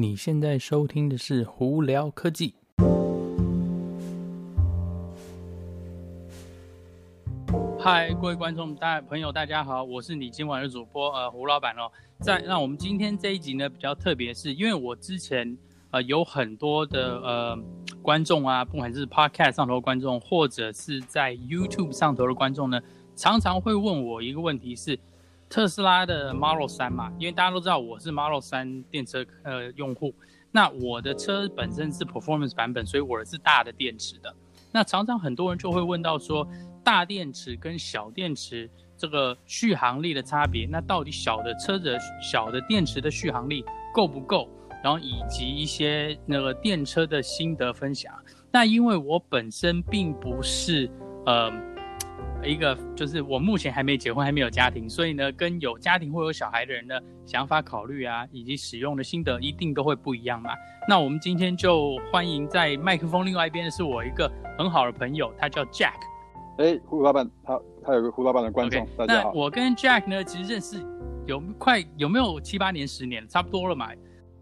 你现在收听的是胡聊科技。嗨，各位观众、大朋友，大家好，我是你今晚的主播呃胡老板哦。在那我们今天这一集呢比较特别，是因为我之前呃有很多的呃观众啊，不管是 Podcast 上头的观众，或者是在 YouTube 上头的观众呢，常常会问我一个问题是。特斯拉的 Model 3嘛，因为大家都知道我是 Model 3电车呃用户，那我的车本身是 Performance 版本，所以我的是大的电池的。那常常很多人就会问到说，大电池跟小电池这个续航力的差别，那到底小的车子小的电池的续航力够不够？然后以及一些那个电车的心得分享。那因为我本身并不是呃。一个就是我目前还没结婚，还没有家庭，所以呢，跟有家庭或有小孩的人的想法考虑啊，以及使用的心得一定都会不一样嘛。那我们今天就欢迎在麦克风另外一边的是我一个很好的朋友，他叫 Jack。哎，胡老板，他他有个胡老板的观众，okay, 大家好。那我跟 Jack 呢，其实认识有快有没有七八年、十年，差不多了嘛。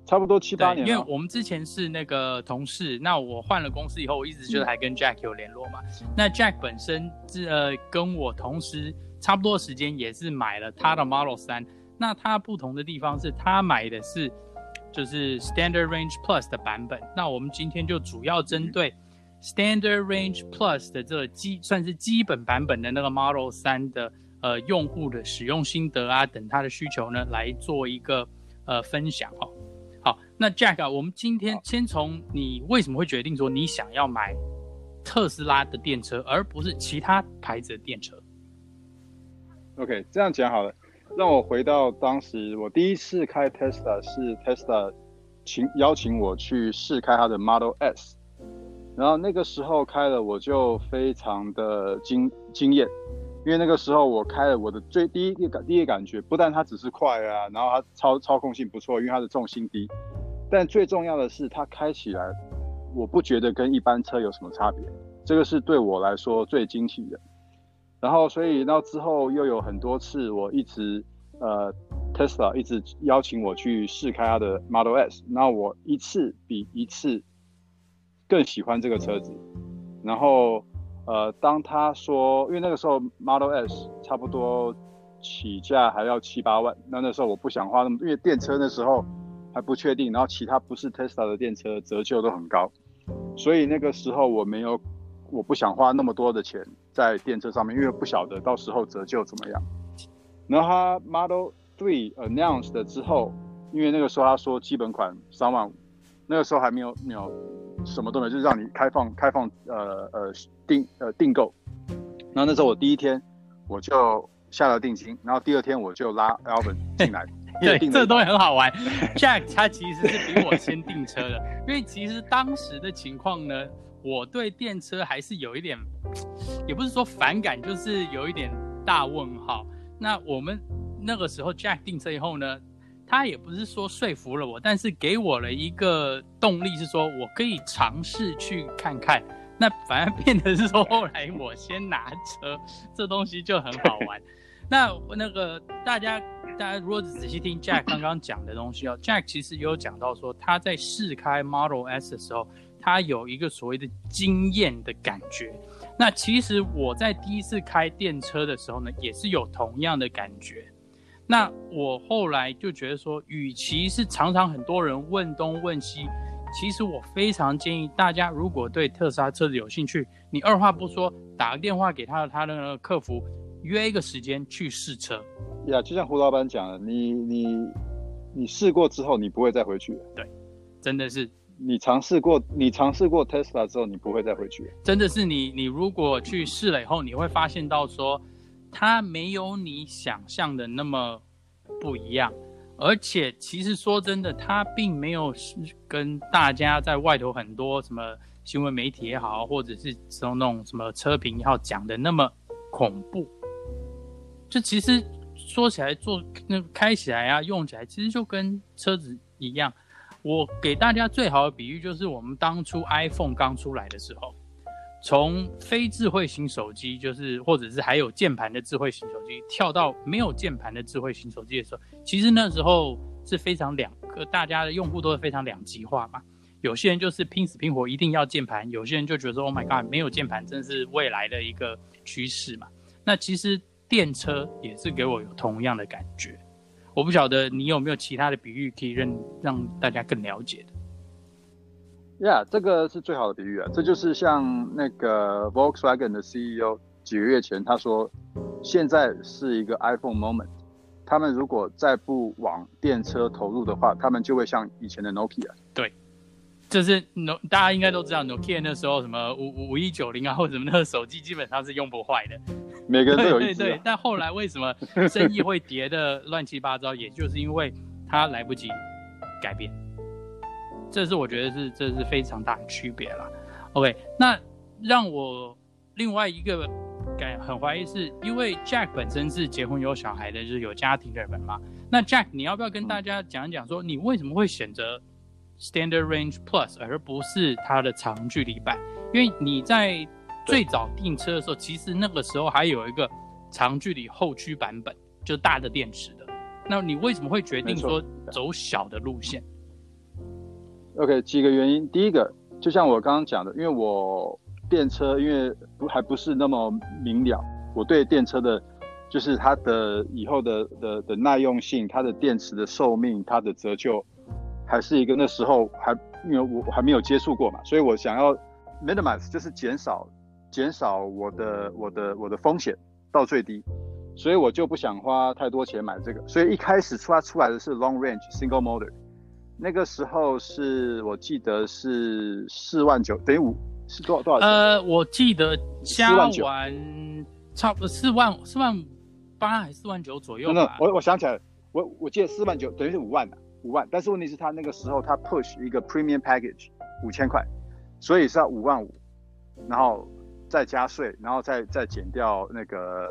差不多七八年，因为我们之前是那个同事，那我换了公司以后，我一直就是还跟 Jack 有联络嘛。嗯、那 Jack 本身是呃跟我同时差不多时间也是买了他的 Model 三那他不同的地方是他买的是就是 Standard Range Plus 的版本。那我们今天就主要针对 Standard Range Plus 的这个基算是基本版本的那个 Model 三的呃用户的使用心得啊等他的需求呢来做一个呃分享哦。好，那 Jack 啊，我们今天先从你为什么会决定说你想要买特斯拉的电车，而不是其他牌子的电车？OK，这样讲好了。让我回到当时我第一次开 Tesla 是 Tesla 请邀请我去试开它的 Model S，然后那个时候开了我就非常的惊惊艳。因为那个时候我开了我的最第一个感第一个感觉，不但它只是快啊，然后它操操控性不错，因为它的重心低，但最重要的是它开起来，我不觉得跟一般车有什么差别，这个是对我来说最惊喜的。然后所以到之后又有很多次，我一直呃 Tesla 一直邀请我去试开它的 Model S，那我一次比一次更喜欢这个车子，然后。呃，当他说，因为那个时候 Model S 差不多起价还要七八万，那那时候我不想花那么，因为电车那时候还不确定，然后其他不是 Tesla 的电车折旧都很高，所以那个时候我没有，我不想花那么多的钱在电车上面，因为不晓得到时候折旧怎么样。然后他 Model Three announced 的之后，因为那个时候他说基本款三万五，那个时候还没有没有什么都没有，就是让你开放开放呃呃。订呃订购，然后那时候我第一天我就下了定金，然后第二天我就拉 Alvin 进来。对，这个东西很好玩。Jack 他其实是比我先订车的，因为其实当时的情况呢，我对电车还是有一点，也不是说反感，就是有一点大问号。那我们那个时候 Jack 订车以后呢，他也不是说说服了我，但是给我了一个动力，是说我可以尝试去看看。那反而变得是说，后来我先拿车，这东西就很好玩。那那个大家，大家如果仔细听 Jack 刚刚讲的东西哦，Jack 其实有讲到说，他在试开 Model S 的时候，他有一个所谓的惊艳的感觉。那其实我在第一次开电车的时候呢，也是有同样的感觉。那我后来就觉得说，与其是常常很多人问东问西。其实我非常建议大家，如果对特斯拉车子有兴趣，你二话不说，打个电话给他的他的那个客服，约一个时间去试车。呀，就像胡老板讲的，你你你试过之后，你不会再回去了。对，真的是。你尝试过，你尝试过特斯拉之后，你不会再回去。真的是你，你如果去试了以后，你会发现到说，它没有你想象的那么不一样。而且，其实说真的，它并没有跟大家在外头很多什么新闻媒体也好，或者是那种什么车评也好讲的那么恐怖。就其实说起来，做那开起来啊，用起来其实就跟车子一样。我给大家最好的比喻就是我们当初 iPhone 刚出来的时候。从非智慧型手机，就是或者是还有键盘的智慧型手机，跳到没有键盘的智慧型手机的时候，其实那时候是非常两个，大家的用户都是非常两极化嘛。有些人就是拼死拼活一定要键盘，有些人就觉得说，Oh my god，没有键盘真是未来的一个趋势嘛。那其实电车也是给我有同样的感觉。我不晓得你有没有其他的比喻可以让让大家更了解的。呀，yeah, 这个是最好的比喻啊！这就是像那个 Volkswagen 的 CEO 几个月前他说，现在是一个 iPhone moment，他们如果再不往电车投入的话，他们就会像以前的 Nokia。对，就是 No，大家应该都知道 Nokia 那时候什么五五一九零啊，或者什么那个手机基本上是用不坏的，每个人都有一对对，但后来为什么生意会跌的乱七八糟，也就是因为他来不及改变。这是我觉得是这是非常大的区别啦。OK，那让我另外一个感很怀疑是，因为 Jack 本身是结婚有小孩的，就是有家庭的人嘛。那 Jack，你要不要跟大家讲一讲，说你为什么会选择 Standard Range Plus 而不是它的长距离版？因为你在最早订车的时候，其实那个时候还有一个长距离后驱版本，就大的电池的。那你为什么会决定说走小的路线？OK，几个原因。第一个，就像我刚刚讲的，因为我电车，因为不还不是那么明了，我对电车的，就是它的以后的的的耐用性，它的电池的寿命，它的折旧，还是一个那时候还因为我还没有接触过嘛，所以我想要 minimize，就是减少减少我的我的我的风险到最低，所以我就不想花太多钱买这个，所以一开始出来出来的是 long range single motor。那个时候是我记得是四万九，等于五是多少多少？呃，我记得加完差不多四万四万八还是四万九左右吧。我我想起来了，我我记得四万九等于是五万的五万，但是问题是他那个时候他 push 一个 premium package 五千块，所以是要五万五，然后再加税，然后再再减掉那个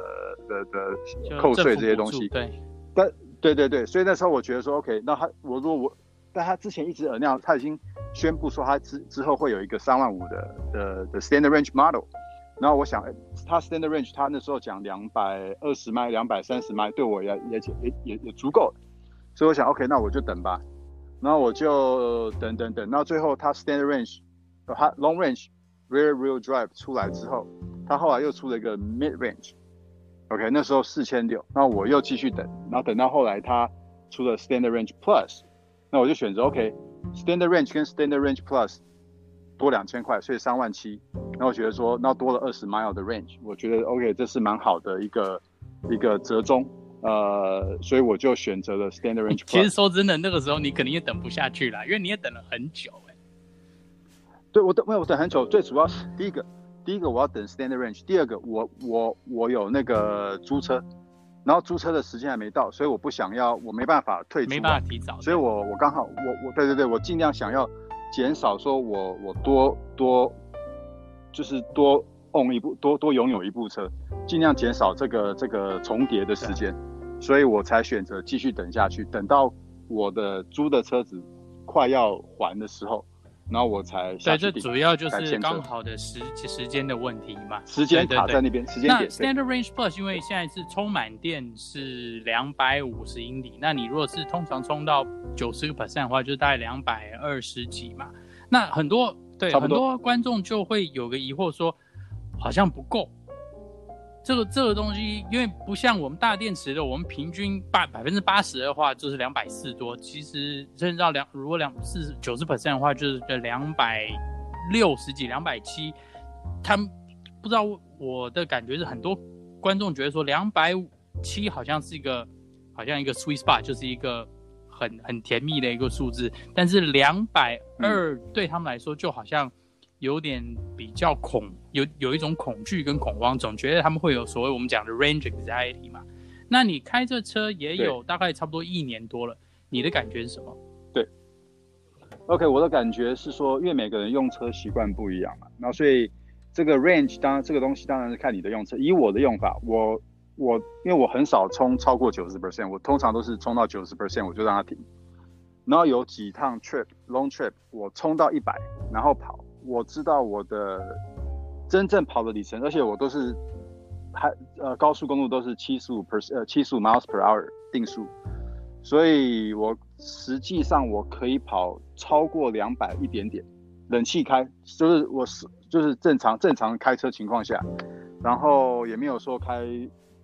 的的扣税这些东西。对，但对对对，所以那时候我觉得说 OK，那他我如果我。但他之前一直耳尿，他已经宣布说他之之后会有一个三万五的的的 standard range model，然后我想，他 standard range 他那时候讲两百二十迈、两百三十迈，对我也也也也也足够，所以我想 OK，那我就等吧，然后我就等等等，到最后他 standard range，他 long range rear wheel drive 出来之后，他后来又出了一个 mid range，OK，那时候四千六，那我又继续等，然后等到后来他出了 standard range plus。那我就选择 OK，Standard Range 跟 Standard Range Plus 多两千块，所以三万七。那我觉得说，那多了二十 mile 的 range，我觉得 OK，这是蛮好的一个一个折中。呃，所以我就选择了 Standard Range Plus。其实说真的，那个时候你肯定也等不下去了，因为你也等了很久哎。对，我等，没有我等很久。最主要是第一个，第一个我要等 Standard Range，第二个我我我有那个租车。然后租车的时间还没到，所以我不想要，我没办法退出，没办法提早，所以我我刚好我我对对对，我尽量想要减少说我我多多就是多 own 一部多多拥有一部车，尽量减少这个这个重叠的时间，所以我才选择继续等下去，等到我的租的车子快要还的时候。然后我才对，这主要就是刚好的时时间的问题嘛，时间卡在那边，时间点。那 Standard Range Plus 因为现在是充满电是两百五十英里，那你如果是通常充到九十个 percent 的话，就是大概两百二十几嘛。那很多对很多观众就会有个疑惑说，好像不够。这个这个东西，因为不像我们大电池的，我们平均八百分之八十的话就是两百四多，其实甚至到两如果两四九十 percent 的话，就是两百六十几、两百七。他们不知道我的感觉是，很多观众觉得说两百七好像是一个好像一个 sweet spot，就是一个很很甜蜜的一个数字，但是两百二对他们来说就好像。有点比较恐，有有一种恐惧跟恐慌，总觉得他们会有所谓我们讲的 range anxiety 嘛。那你开这车也有大概差不多一年多了，你的感觉是什么？对，OK，我的感觉是说，因为每个人用车习惯不一样嘛，那所以这个 range 当然这个东西当然是看你的用车。以我的用法，我我因为我很少充超过九十 percent，我通常都是充到九十 percent 我就让它停。然后有几趟 trip long trip 我充到一百，然后跑。我知道我的真正跑的里程，而且我都是还呃高速公路都是七十五 per 呃七十五 miles per hour 定速，所以我实际上我可以跑超过两百一点点，冷气开，就是我是就是正常正常开车情况下，然后也没有说开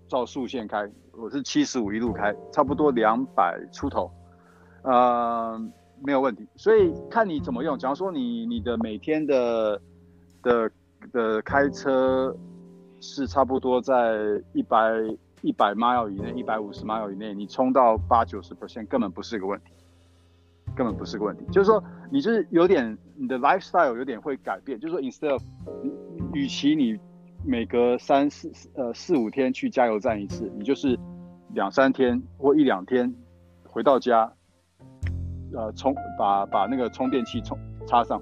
照速线开，我是七十五一路开，差不多两百出头，呃，没有问题。所以看你怎么用，假如说你你的每天的的的开车是差不多在一百。一百 mile 以内，一百五十 mile 以内，你冲到八九十 percent 根本不是个问题，根本不是个问题。就是说，你就是有点你的 lifestyle 有点会改变。就是说，instead of，与其你每隔三四呃四五天去加油站一次，你就是两三天或一两天回到家，呃充把把那个充电器充插上，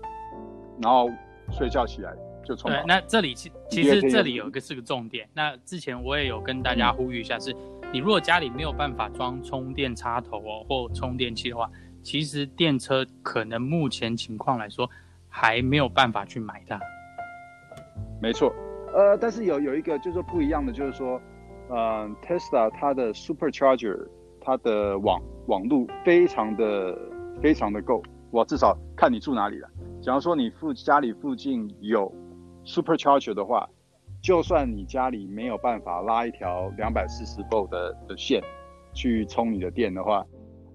然后睡觉起来就充。对，那这里其其实这里有一个是个重点。那之前我也有跟大家呼吁一下是，是你如果家里没有办法装充电插头哦，或充电器的话，其实电车可能目前情况来说还没有办法去买它。没错，呃，但是有有一个就是说不一样的，就是说，呃，Tesla 它的 Supercharger 它的网网路非常的非常的够，我至少看你住哪里了。假如说你附家里附近有。Supercharger 的话，就算你家里没有办法拉一条两百四十 volt 的的线去充你的电的话，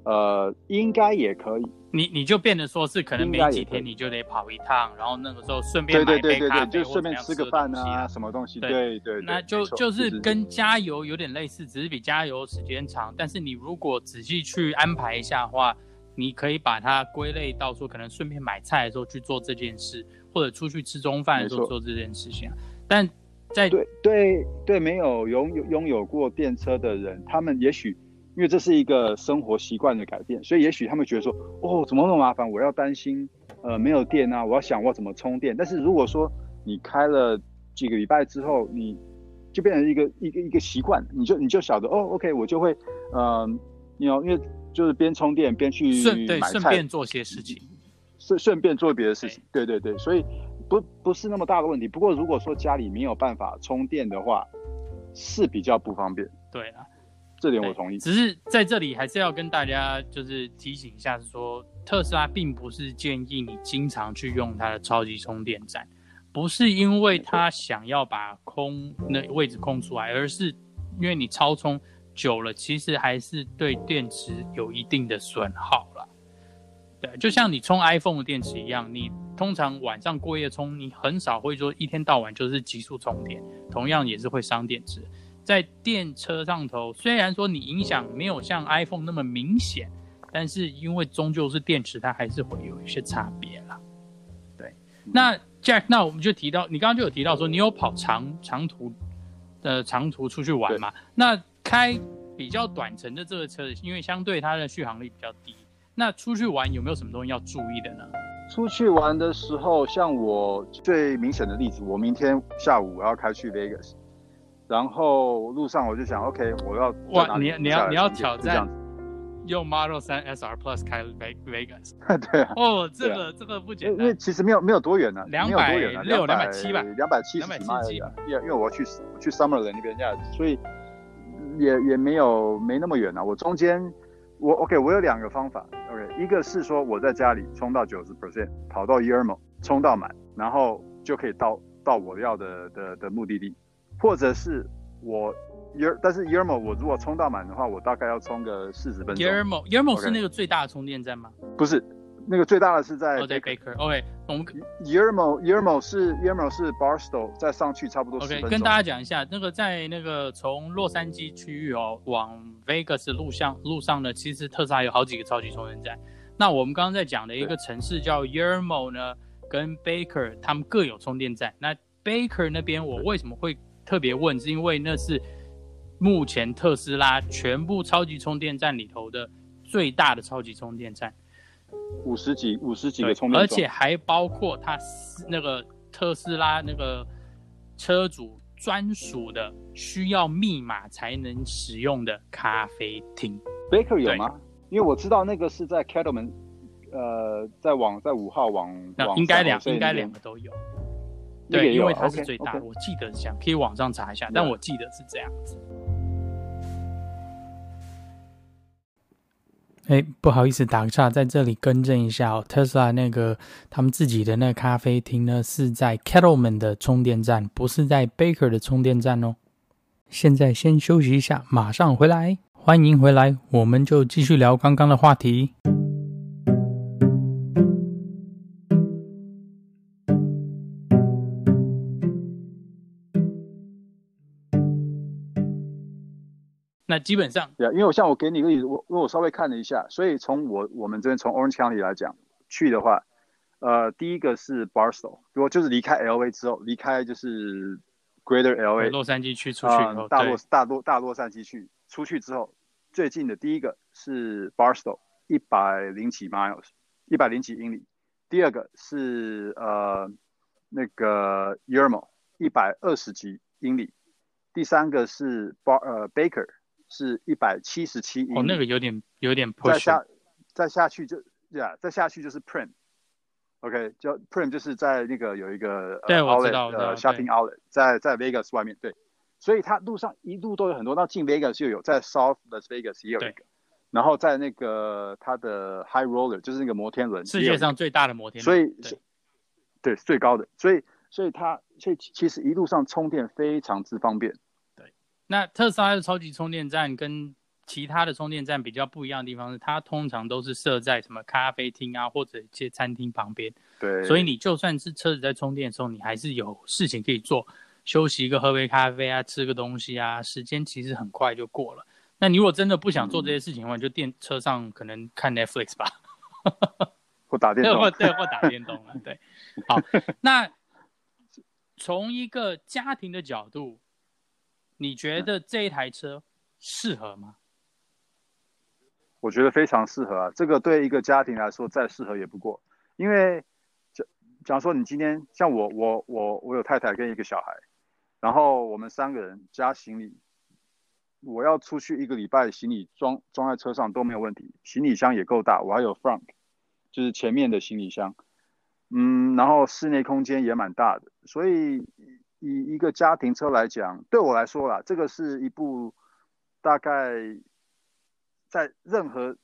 呃，应该也可以。你你就变得说是可能没几天你就得跑一趟，然后那个时候顺便买杯咖啡，就顺便吃个饭啊，什么东西？对对对，那就就是跟加油有点类似，只是比加油时间长。但是你如果仔细去安排一下的话，你可以把它归类到说，可能顺便买菜的时候去做这件事。或者出去吃中饭的时候做这件事情，但在对对对，没有拥有拥有过电车的人，他们也许因为这是一个生活习惯的改变，所以也许他们觉得说，哦，怎么那么麻烦？我要担心呃没有电啊，我要想我怎么充电。但是如果说你开了几个礼拜之后，你就变成一个一个一个习惯，你就你就晓得哦，OK，我就会嗯，你要因为就是边充电边去买菜，顺便做些事情。顺顺便做别的事情，对对对，所以不不是那么大的问题。不过如果说家里没有办法充电的话，是比较不方便。对啊，这点我同意。只是在这里还是要跟大家就是提醒一下，是说特斯拉并不是建议你经常去用它的超级充电站，不是因为它想要把空那位置空出来，而是因为你超充久了，其实还是对电池有一定的损耗了。对，就像你充 iPhone 的电池一样，你通常晚上过夜充，你很少会说一天到晚就是急速充电，同样也是会伤电池。在电车上头，虽然说你影响没有像 iPhone 那么明显，但是因为终究是电池，它还是会有一些差别啦。对，那 Jack，那我们就提到，你刚刚就有提到说，你有跑长长途呃长途出去玩嘛？那开比较短程的这个车，因为相对它的续航力比较低。那出去玩有没有什么东西要注意的呢？出去玩的时候，像我最明显的例子，我明天下午我要开去 Vegas，然后路上我就想，OK，我要哇，你你要你要挑战用 Model 3 SR Plus 开 Vegas，对啊，哦，这个这个不简单，因为其实没有没有多远呢，两百六两百七吧，两百七十几吧，因为因为我要去去 Summerlin 那边这样，所以也也没有没那么远啊，我中间。我 OK，我有两个方法。OK，一个是说我在家里充到九十 percent，跑到 Yermo 充到满，然后就可以到到我要的的的目的地，或者是我 Yer，但是 Yermo 我如果充到满的话，我大概要充个四十分钟。Yermo Yermo 是那个最大的充电站吗？不是。那个最大的是在 Baker，OK，、okay, 我们 Yermo Yermo 是 Yermo 是 Barstow 再上去差不多。OK，跟大家讲一下，那个在那个从洛杉矶区域哦往 Vegas 路上路上呢，其实特斯拉有好几个超级充电站。那我们刚刚在讲的一个城市叫 Yermo 呢，跟 Baker 他们各有充电站。那 Baker 那边我为什么会特别问？是因为那是目前特斯拉全部超级充电站里头的最大的超级充电站。五十几五十几个充电，而且还包括它那个特斯拉那个车主专属的需要密码才能使用的咖啡厅。Baker 有吗？因为我知道那个是在 Cattleman，呃，在往在五号往那应该两应该两个都有。对，因为它是最大的，我记得是这样，可以网上查一下，但我记得是这样子。哎，不好意思，打个岔，在这里更正一下哦。特斯拉那个他们自己的那个咖啡厅呢，是在 Kettleman 的充电站，不是在 Baker 的充电站哦。现在先休息一下，马上回来。欢迎回来，我们就继续聊刚刚的话题。那基本上，对啊，因为我像我给你一个例子，我因为我稍微看了一下，所以从我我们这边从 Orange County 来讲去的话，呃，第一个是 Barstow，如果就是离开 LA 之后，离开就是 Greater LA 洛杉矶区出去，呃、大洛大洛大洛杉矶去出去之后，最近的第一个是 Barstow，一百零几 miles，一百零几英里，第二个是呃那个 Yermo，一百二十几英里，第三个是 Bar 呃 Baker。是一百七十七英里，哦，那个有点有点 push。再下再下去就呀，再下去就是 Print，OK，叫 Print 就是在那个有一个对，我知道呃 Shopping Outlet，在在 Vegas 外面，对，所以它路上一路都有很多，那进 Vegas 就有，在 South Las Vegas 也有一个，然后在那个它的 High Roller 就是那个摩天轮，世界上最大的摩天。轮，所以对最高的，所以所以它所以其实一路上充电非常之方便。那特斯拉的超级充电站跟其他的充电站比较不一样的地方是，它通常都是设在什么咖啡厅啊，或者一些餐厅旁边。对。所以你就算是车子在充电的时候，你还是有事情可以做，休息一个，喝杯咖啡啊，吃个东西啊，时间其实很快就过了。那你如果真的不想做这些事情的话，嗯、就电车上可能看 Netflix 吧，或打电动，或对，或打电动了。对。好，那从一个家庭的角度。你觉得这一台车适合吗？我觉得非常适合啊！这个对一个家庭来说再适合也不过。因为假假如说你今天像我，我我我有太太跟一个小孩，然后我们三个人加行李，我要出去一个礼拜，行李装装在车上都没有问题，行李箱也够大，我还有 front，就是前面的行李箱，嗯，然后室内空间也蛮大的，所以。以一个家庭车来讲，对我来说啦，这个是一部大概在任何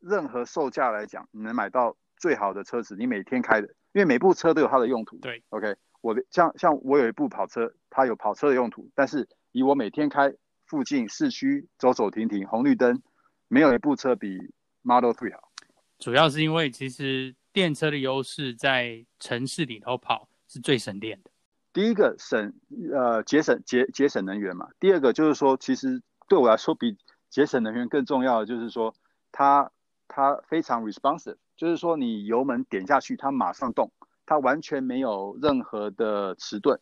任何售价来讲，你能买到最好的车子。你每天开的，因为每部车都有它的用途。对，OK，我的像像我有一部跑车，它有跑车的用途，但是以我每天开附近市区走走停停，红绿灯，没有一部车比 Model Three 好。主要是因为其实电车的优势在城市里头跑是最省电的。第一个省呃节省节节省能源嘛，第二个就是说，其实对我来说比节省能源更重要的就是说，它它非常 responsive，就是说你油门点下去，它马上动，它完全没有任何的迟钝，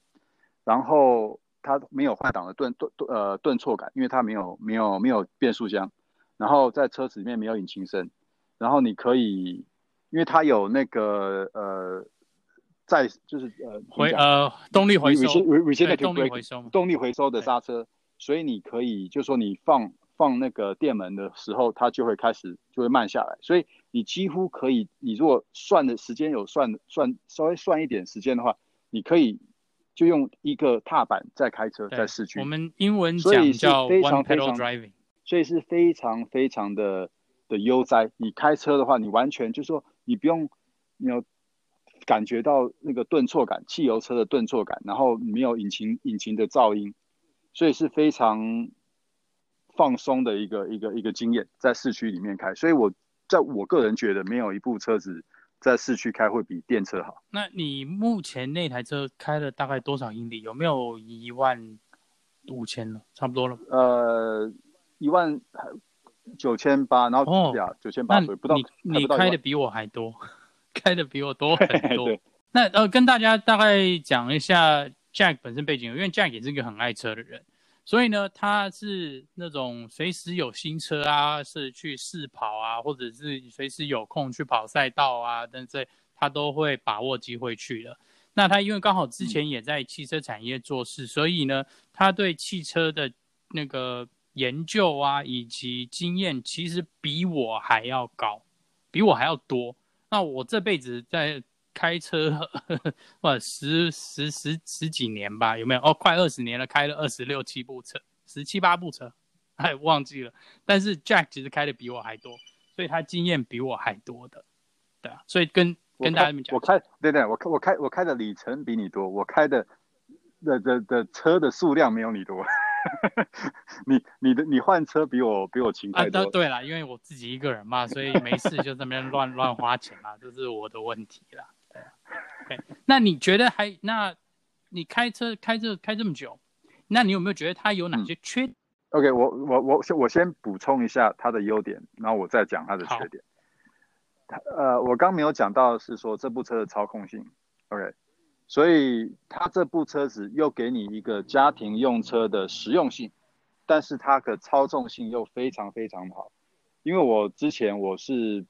然后它没有换挡的顿顿呃顿挫感，因为它没有没有没有变速箱，然后在车子里面没有引擎声，然后你可以，因为它有那个呃。在就是呃回呃动力回收，动力回收动力回收的刹车，所以你可以就是说你放放那个电门的时候，它就会开始就会慢下来，所以你几乎可以，你如果算的时间有算算稍微算一点时间的话，你可以就用一个踏板在开车在市区。我们英文讲叫 one pedal driving，所以是非常非常的的悠哉。你开车的话，你完全就是说你不用你要。感觉到那个顿挫感，汽油车的顿挫感，然后没有引擎引擎的噪音，所以是非常放松的一个一个一个经验，在市区里面开。所以我在我个人觉得，没有一部车子在市区开会比电车好。那你目前那台车开了大概多少英里？有没有一万五千了？差不多了。呃，一万九千八，然后呀，九千八，不到，你你开的比我还多。开的比我多很多。那呃，跟大家大概讲一下 Jack 本身背景，因为 Jack 也是一个很爱车的人，所以呢，他是那种随时有新车啊，是去试跑啊，或者是随时有空去跑赛道啊，等等，他都会把握机会去的。那他因为刚好之前也在汽车产业做事，嗯，所以呢，他对汽车的那个研究啊，以及经验，其实比我还要高，比我还要多。那我这辈子在开车，哇，十十十十几年吧，有没有？哦，快二十年了，开了二十六七部车，十七八部车，哎，忘记了。但是 Jack 其实开的比我还多，所以他经验比我还多的，对啊，所以跟跟大家们讲，我开对对，我开我开我开的里程比你多，我开的的的的车的数量没有你多，你你的你换车比我比我勤快多。啊，对了，因为我自己一个人嘛，所以没事就这边乱 乱花钱嘛，这是我的问题啦。对，OK，那你觉得还那？你开车开这开这么久，那你有没有觉得它有哪些缺？嗯 OK，我我我先我先补充一下它的优点，然后我再讲它的缺点。呃，我刚没有讲到是说这部车的操控性，OK，所以它这部车子又给你一个家庭用车的实用性，但是它的操纵性又非常非常好。因为我之前我是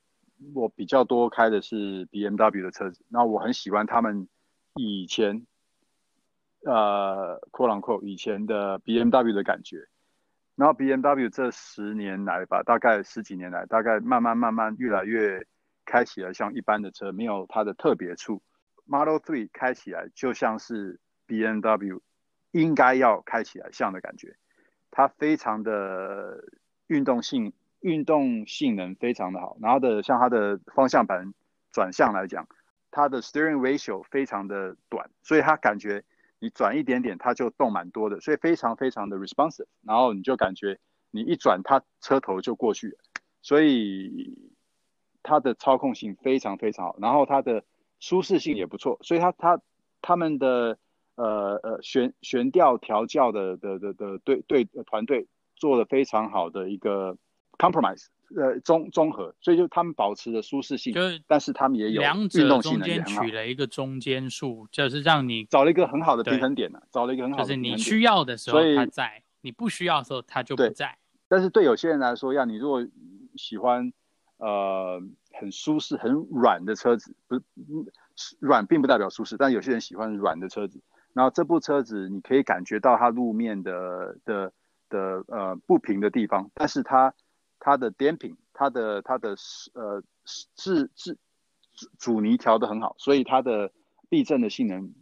我比较多开的是 BMW 的车子，那我很喜欢他们以前呃 quote unquote 以前的 BMW 的感觉。然后 B M W 这十年来吧，大概十几年来，大概慢慢慢慢越来越开起来像一般的车，没有它的特别处。Model Three 开起来就像是 B M W 应该要开起来像的感觉，它非常的运动性，运动性能非常的好。然后的像它的方向盘转向来讲，它的 Steering Ratio 非常的短，所以它感觉。你转一点点，它就动蛮多的，所以非常非常的 responsive。然后你就感觉你一转，它车头就过去了，所以它的操控性非常非常好。然后它的舒适性也不错，所以它它他们的呃呃悬悬吊调教的的的的对对团队做了非常好的一个 compromise。呃，综综合，所以就他们保持的舒适性，就是，但是他们也有。两者中间取了一个中间数，就是让你找了一个很好的平衡点呢，找了一个很好的平衡点。就是你需要的时候它在，你不需要的时候它就不在。但是对有些人来说，要你如果喜欢呃很舒适、很软的车子，不是软并不代表舒适，但有些人喜欢软的车子。然后这部车子你可以感觉到它路面的的的呃不平的地方，但是它。它的 damping，它的它的呃是是阻尼调得很好，所以它的避震的性能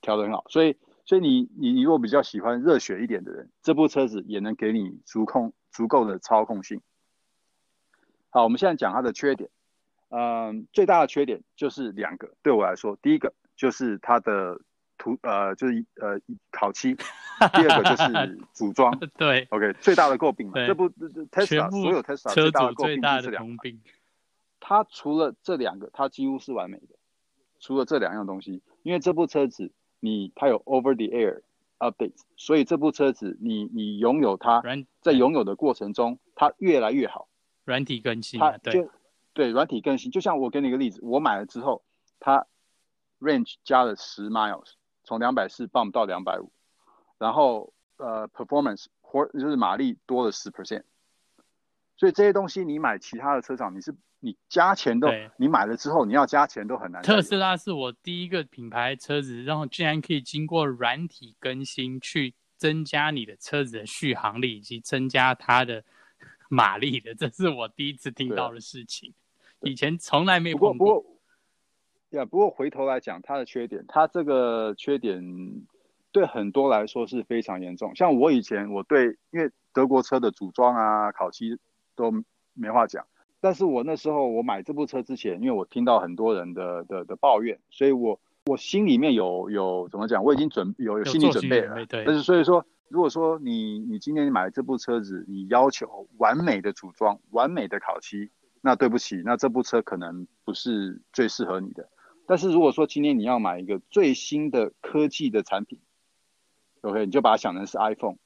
调得很好，所以所以你你如果比较喜欢热血一点的人，这部车子也能给你足控足够的操控性。好，我们现在讲它的缺点，嗯、呃，最大的缺点就是两个，对我来说，第一个就是它的。涂呃就是呃烤漆，第二个就是 组装。对，OK 最大的诟病嘛，这部 Tesla 所有 Tesla 最大的诟病就是这两个。它除了这两个，它几乎是完美的。除了这两样东西，因为这部车子你它有 Over the Air Update，所以这部车子你你拥有它，在拥有的过程中，它越来越好。软体更新，它就对软体更新。就像我给你一个例子，我买了之后，它 Range 加了十 miles。从两百四 bump 到两百五，然后呃 performance 或就是马力多了十 percent，所以这些东西你买其他的车厂，你是你加钱都，你买了之后你要加钱都很难。特斯拉是我第一个品牌车子，然后竟然可以经过软体更新去增加你的车子的续航力以及增加它的 马力的，这是我第一次听到的事情，以前从来没有碰过。Yeah, 不过回头来讲，它的缺点，它这个缺点对很多来说是非常严重。像我以前，我对因为德国车的组装啊、烤漆都没话讲。但是我那时候我买这部车之前，因为我听到很多人的的的抱怨，所以我我心里面有有怎么讲，我已经准有有心理准备了。对。但是所以说，如果说你你今天买这部车子，你要求完美的组装、完美的烤漆，那对不起，那这部车可能不是最适合你的。但是如果说今天你要买一个最新的科技的产品，OK，你就把它想成是 iPhone，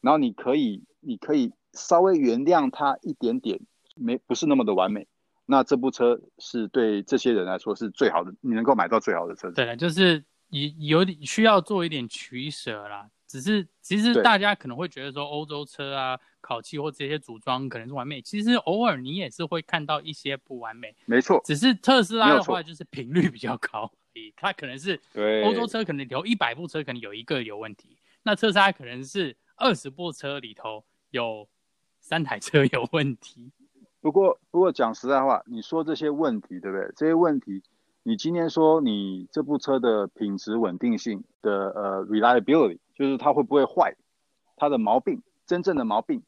然后你可以你可以稍微原谅它一点点，没不是那么的完美，那这部车是对这些人来说是最好的，你能够买到最好的车子。对了，就是有有点需要做一点取舍啦。只是其实大家可能会觉得说欧洲车啊。烤漆或这些组装可能是完美，其实偶尔你也是会看到一些不完美。没错，只是特斯拉的话就是频率比较高而已，它可能是欧洲车可能有一百部车可能有一个有问题，那特斯拉可能是二十部车里头有三台车有问题。不过不过讲实在话，你说这些问题对不对？这些问题，你今天说你这部车的品质稳定性的呃 reliability，就是它会不会坏，它的毛病真正的毛病。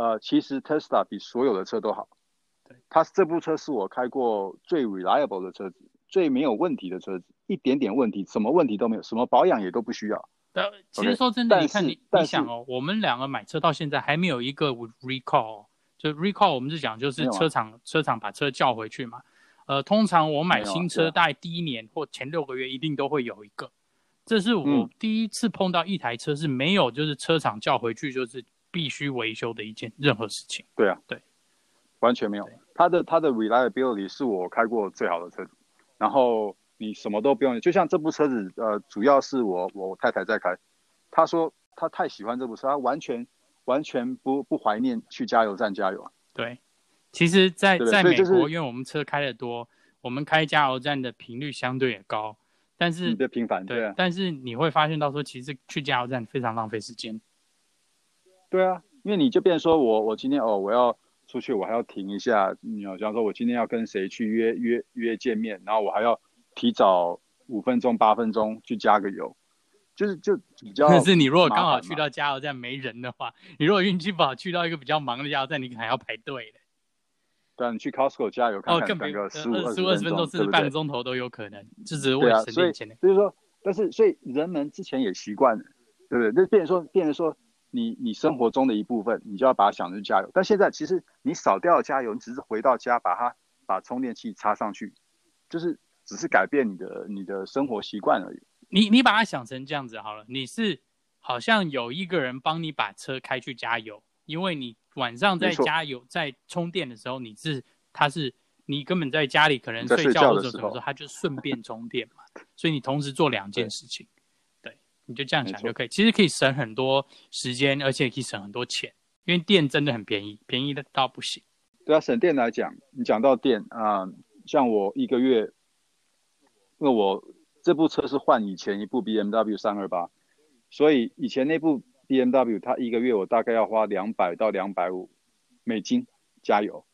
呃，其实 Tesla 比所有的车都好，它这部车是我开过最 reliable 的车子，最没有问题的车子，一点点问题，什么问题都没有，什么保养也都不需要。但其实说真的，okay, 你看你你想哦，我们两个买车到现在还没有一个 recall，就 recall 我们是讲就是车厂车厂把车叫回去嘛。呃，通常我买新车大概第一年或前六个月一定都会有一个。这是我第一次碰到一台车是没有，就是车厂叫回去就是必须维修的一件任何事情。对啊，对，完全没有。它的它的 reliability 是我开过最好的车子，然后你什么都不用，就像这部车子，呃，主要是我我太太在开，她说她太喜欢这部车，她完全完全不不怀念去加油站加油啊。对，其实在，在在美国，因为我们车开的多，我们开加油站的频率相对也高。但是，的频繁，对啊。但是你会发现到说，其实去加油站非常浪费时间。对啊，因为你就变成说我我今天哦我要出去，我还要停一下。你好像说我今天要跟谁去约约约见面，然后我还要提早五分钟八分钟去加个油，就是就比较。但是你如果刚好去到加油站没人的话，你如果运气不好去到一个比较忙的加油站，你可能还要排队的。对，你去 Costco 加油看看，等个十五二十分钟，甚至半个钟头都有可能，就只是为了省点钱。所以说，但是所以人们之前也习惯了，对不对？就变成说，变成说你你生活中的一部分，你就要把它想成加油。但现在其实你少掉了加油，你只是回到家把它把充电器插上去，就是只是改变你的你的生活习惯而已。你你把它想成这样子好了，你是好像有一个人帮你把车开去加油，因为你。晚上在加油、在充电的时候，你是他是你根本在家里可能睡觉或者什么时候，他就顺便充电嘛，所以你同时做两件事情，对，你就这样想就可以，其实可以省很多时间，而且可以省很多钱，因为电真的很便宜，便宜的到不行。对啊，省电来讲，你讲到电啊、呃，像我一个月，因为我这部车是换以前一部 BMW 三二八，所以以前那部。BMW 它一个月我大概要花两百到两百五美金加油，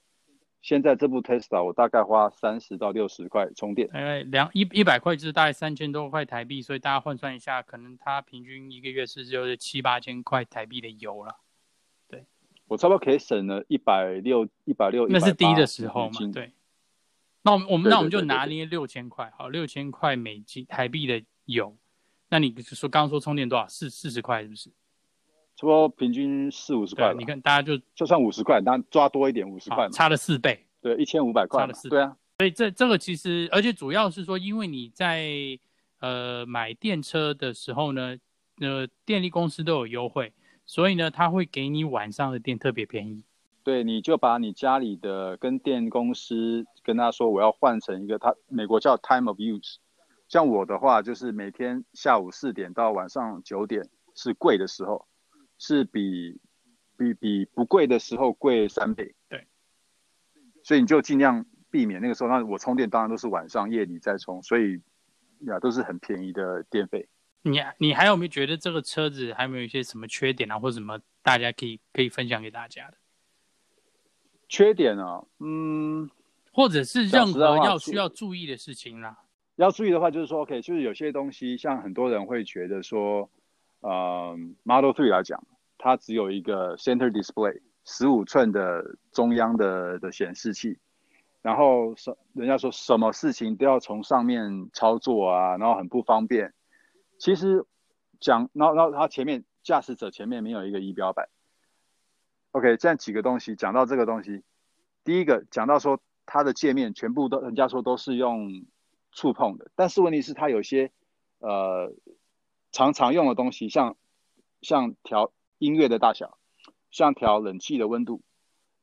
现在这部 Tesla 我大概花三十到六十块充电，哎，两一一百块就是大概三千多块台币，所以大家换算一下，可能它平均一个月是就是七八千块台币的油了。对，我差不多可以省了一百六一百六，那是低的时候嘛？对。那我们我们那我们就拿捏六千块，好，六千块美金台币的油，那你说刚刚说充电多少？四四十块是不是？差不多平均四五十块，你看大家就就算五十块，但抓多一点五十块，差了四倍，对，一千五百块，差了四倍，对啊，所以这这个其实，而且主要是说，因为你在呃买电车的时候呢，呃电力公司都有优惠，所以呢，他会给你晚上的电特别便宜。对，你就把你家里的跟电公司跟他说，我要换成一个，他美国叫 time of use，像我的话就是每天下午四点到晚上九点是贵的时候。是比比比不贵的时候贵三倍，对，所以你就尽量避免那个时候。那我充电当然都是晚上夜里再充，所以呀都是很便宜的电费。你你还有没有觉得这个车子还有没有一些什么缺点啊，或者什么大家可以可以分享给大家的？缺点啊，嗯，或者是任何要需要注意的事情啦。要注意的话就是说，OK，就是有些东西，像很多人会觉得说。呃，Model 3来讲，它只有一个 Center Display，十五寸的中央的的显示器，然后什人家说什么事情都要从上面操作啊，然后很不方便。其实讲，然后然后它前面驾驶者前面没有一个仪表板。OK，这样几个东西讲到这个东西，第一个讲到说它的界面全部都人家说都是用触碰的，但是问题是它有些呃。常常用的东西，像像调音乐的大小，像调冷气的温度，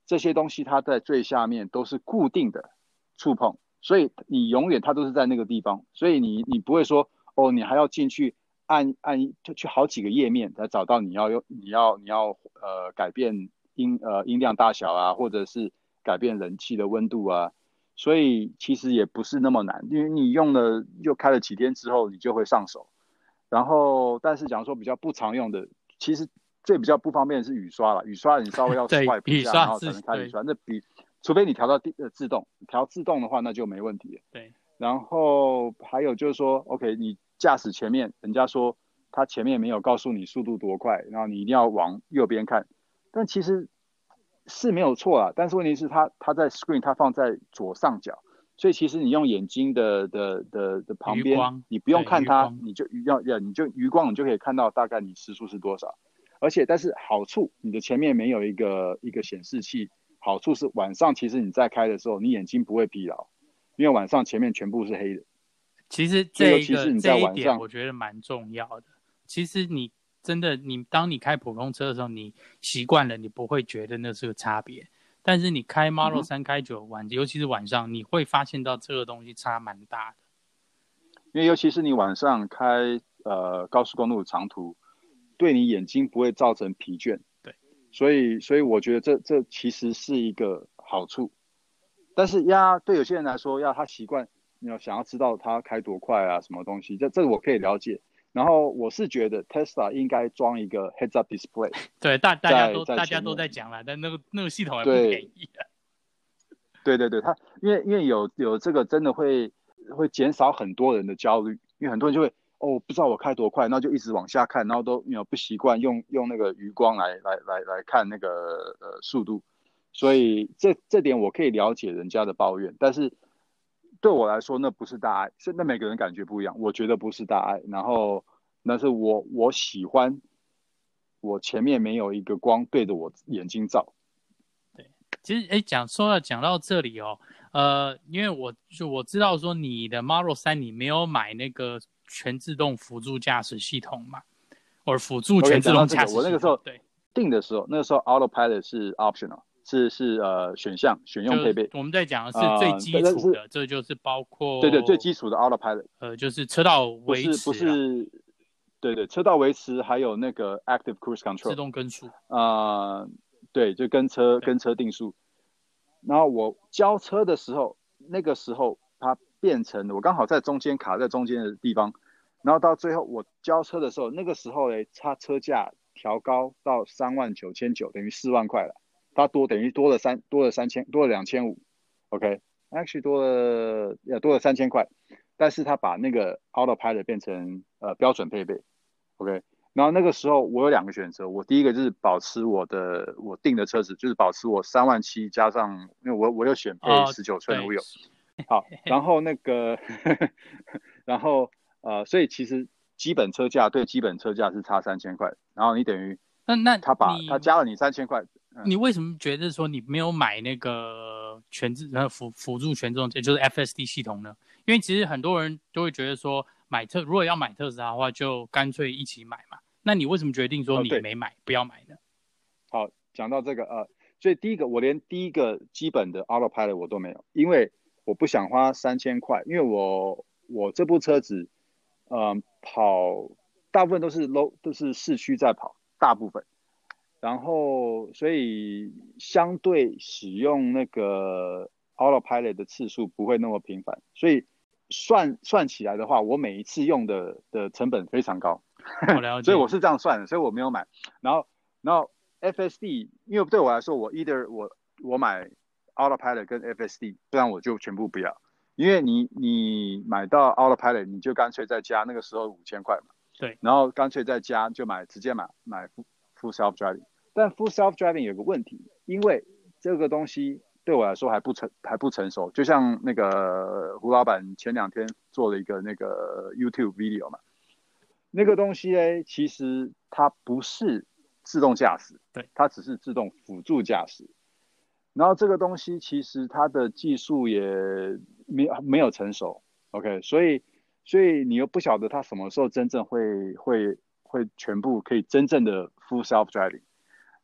这些东西它在最下面都是固定的触碰，所以你永远它都是在那个地方，所以你你不会说哦，你还要进去按按就去好几个页面才找到你要用你要你要呃改变音呃音量大小啊，或者是改变冷气的温度啊，所以其实也不是那么难，因为你用了又开了几天之后，你就会上手。然后，但是假如说比较不常用的，其实最比较不方便的是雨刷了。雨刷你稍微要 swipe 一下，然后才能开雨刷。那比除非你调到第呃自动，调自动的话那就没问题。对。然后还有就是说，OK，你驾驶前面，人家说他前面没有告诉你速度多快，然后你一定要往右边看。但其实是没有错啊，但是问题是他他在 screen 他放在左上角，所以其实你用眼睛的的的的旁边，你不用看它，你就要要你就余光你就可以看到大概你时速是多少。而且但是好处，你的前面没有一个一个显示器，好处是晚上其实你在开的时候，你眼睛不会疲劳，因为晚上前面全部是黑的。其实这个其实你在晚上我觉得蛮重要的。其实你。真的，你当你开普通车的时候，你习惯了，你不会觉得那是个差别。但是你开 Model 3开久晚，尤其是晚上，你会发现到这个东西差蛮大的。因为尤其是你晚上开呃高速公路长途，对你眼睛不会造成疲倦。对，所以所以我觉得这这其实是一个好处。但是呀，对有些人来说，要他习惯，你要想要知道他开多快啊，什么东西，这这个我可以了解。然后我是觉得 Tesla 应该装一个 Heads Up Display。对，大大家都大家都在讲了，但那个那个系统也不便宜啊。对对对，它因为因为有有这个真的会会减少很多人的焦虑，因为很多人就会哦不知道我开多快，然后就一直往下看，然后都有不习惯用用那个余光来来来来看那个呃速度，所以这这点我可以了解人家的抱怨，但是。对我来说，那不是大爱，现在每个人感觉不一样。我觉得不是大爱，然后那是我我喜欢，我前面没有一个光对着我眼睛照。对，其实哎，讲说到讲到这里哦，呃，因为我就我知道说你的 Model 三你没有买那个全自动辅助驾驶系统嘛，或者辅助全自动驾驶。我那个时候对定的时候，那个时候 Autopilot 是 optional。是是呃选项选用配备，我们在讲的是最基础的，呃、这就是包括对对最基础的 Autopilot，呃就是车道维持不是，不是对对车道维持还有那个 Active Cruise Control 自动跟速啊、呃、对就跟车跟车定速，然后我交车的时候那个时候它变成我刚好在中间卡在中间的地方，然后到最后我交车的时候那个时候嘞它车价调高到三万九千九等于四万块了。它多等于多了三多了三千多了两千五，OK，actually? 多了也多了三千块，但是他把那个 Autopilot 变成呃标准配备，OK，然后那个时候我有两个选择，我第一个就是保持我的我订的车子，就是保持我三万七加上，因为我我有选配十九寸的 wheel，好，然后那个 然后呃所以其实基本车价对基本车价是差三千块，然后你等于那那他把他加了你三千块。你为什么觉得说你没有买那个全自呃辅辅助全自动，也就是 FSD 系统呢？因为其实很多人都会觉得说，买特如果要买特斯拉的话，就干脆一起买嘛。那你为什么决定说你没买，哦、不要买呢？好，讲到这个呃，所以第一个我连第一个基本的 Autopilot 我都没有，因为我不想花三千块，因为我我这部车子，嗯、呃，跑大部分都是 low 都是市区在跑，大部分。然后，所以相对使用那个 Autopilot 的次数不会那么频繁，所以算算起来的话，我每一次用的的成本非常高。我了解。所以我是这样算的，所以我没有买。然后，然后 FSD，因为对我来说，我 either 我我买 Autopilot 跟 FSD，不然我就全部不要。因为你你买到 Autopilot，你就干脆再加，那个时候五千块嘛。对。然后干脆再加，就买直接买买 Full Self Driving。但 Full Self Driving 有个问题，因为这个东西对我来说还不成还不成熟。就像那个胡老板前两天做了一个那个 YouTube video 嘛，那个东西呢，其实它不是自动驾驶，对，它只是自动辅助驾驶。然后这个东西其实它的技术也没没有成熟，OK，所以所以你又不晓得它什么时候真正会会会全部可以真正的 Full Self Driving。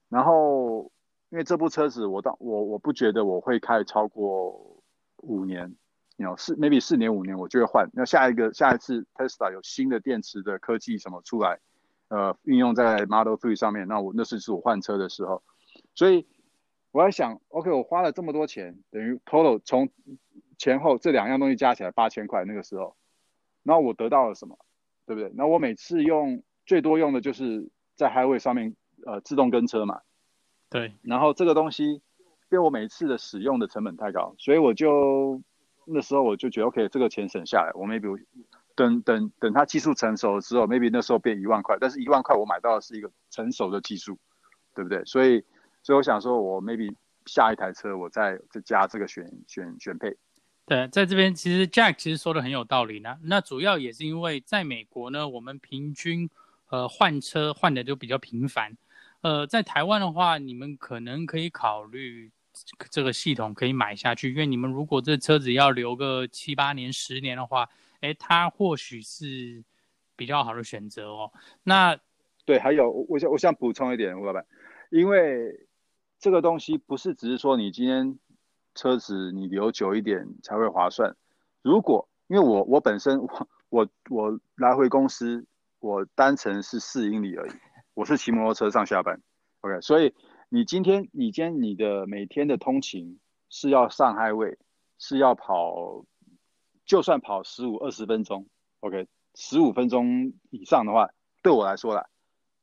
然后，因为这部车子我当我我不觉得我会开超过五年，你 you know, 四 maybe 四年五年我就会换。那下一个下一次 Tesla 有新的电池的科技什么出来，呃，运用在 Model Three 上面，那我那是是我换车的时候。所以我在想，OK，我花了这么多钱，等于 total 从前后这两样东西加起来八千块那个时候，然后我得到了什么，对不对？那我每次用最多用的就是在 Highway 上面。呃，自动跟车嘛，对。然后这个东西，因为我每次的使用的成本太高，所以我就那时候我就觉得，OK，这个钱省下来，我 maybe 等等等它技术成熟的时候，maybe 那时候变一万块，但是一万块我买到的是一个成熟的技术，对不对？所以所以我想说，我 maybe 下一台车我再再加这个选选选配。对，在这边其实 Jack 其实说的很有道理呢。那主要也是因为在美国呢，我们平均呃换车换的就比较频繁。呃，在台湾的话，你们可能可以考虑这个系统可以买下去，因为你们如果这车子要留个七八年、十年的话，哎，它或许是比较好的选择哦。那对，还有我想我想补充一点，吴老板，因为这个东西不是只是说你今天。车子你留久一点才会划算。如果因为我我本身我我我来回公司我单程是四英里而已，我是骑摩托车上下班，OK。所以你今天你今天你的每天的通勤是要上 highway，是要跑，就算跑十五二十分钟，OK，十五分钟以上的话，对我来说啦，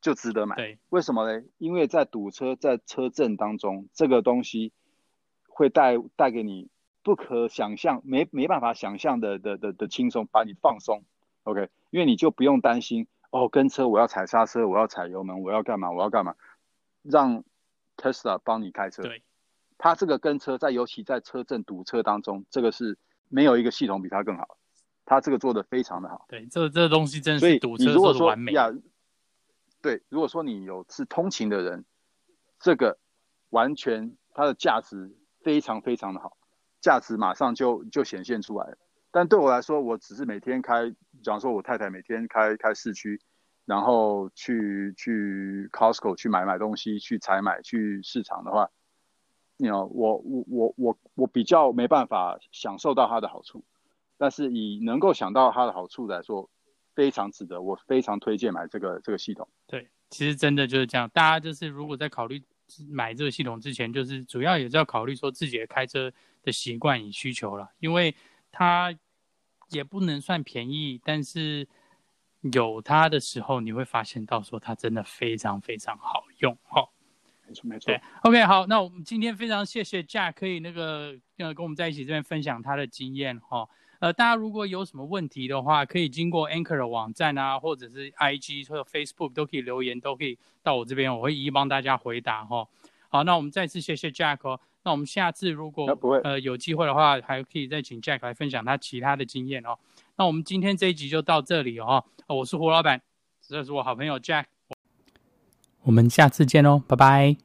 就值得买。对，为什么呢？因为在堵车在车阵当中，这个东西。会带带给你不可想象、没没办法想象的的的的轻松，把你放松，OK？因为你就不用担心哦，跟车我要踩刹车，我要踩油门，我要干嘛？我要干嘛？让 Tesla 帮你开车。对，它这个跟车在尤其在车阵堵车当中，这个是没有一个系统比它更好。它这个做的非常的好。对，这这个东西真的是堵车做的完美。呀，对，如果说你有是通勤的人，这个完全它的价值。非常非常的好，价值马上就就显现出来了。但对我来说，我只是每天开，假如说我太太每天开开市区，然后去去 Costco 去买买东西，去采买去市场的话，你 you know, 我我我我我比较没办法享受到它的好处。但是以能够想到它的好处来说，非常值得，我非常推荐买这个这个系统。对，其实真的就是这样。大家就是如果在考虑。买这个系统之前，就是主要也是要考虑说自己的开车的习惯与需求了，因为它也不能算便宜，但是有它的时候，你会发现到说它真的非常非常好用哈。没错没错。对，OK，好，那我们今天非常谢谢 Jack 可以那个呃跟我们在一起这边分享他的经验哈。呃，大家如果有什么问题的话，可以经过 Anchor 的网站啊，或者是 IG 或者 Facebook 都可以留言，都可以到我这边，我会一一帮大家回答哈。好，那我们再次谢谢 Jack 哦。那我们下次如果呃有机会的话，还可以再请 Jack 来分享他其他的经验哦。那我们今天这一集就到这里哦。我是胡老板，这是我好朋友 Jack，我们下次见哦，拜拜。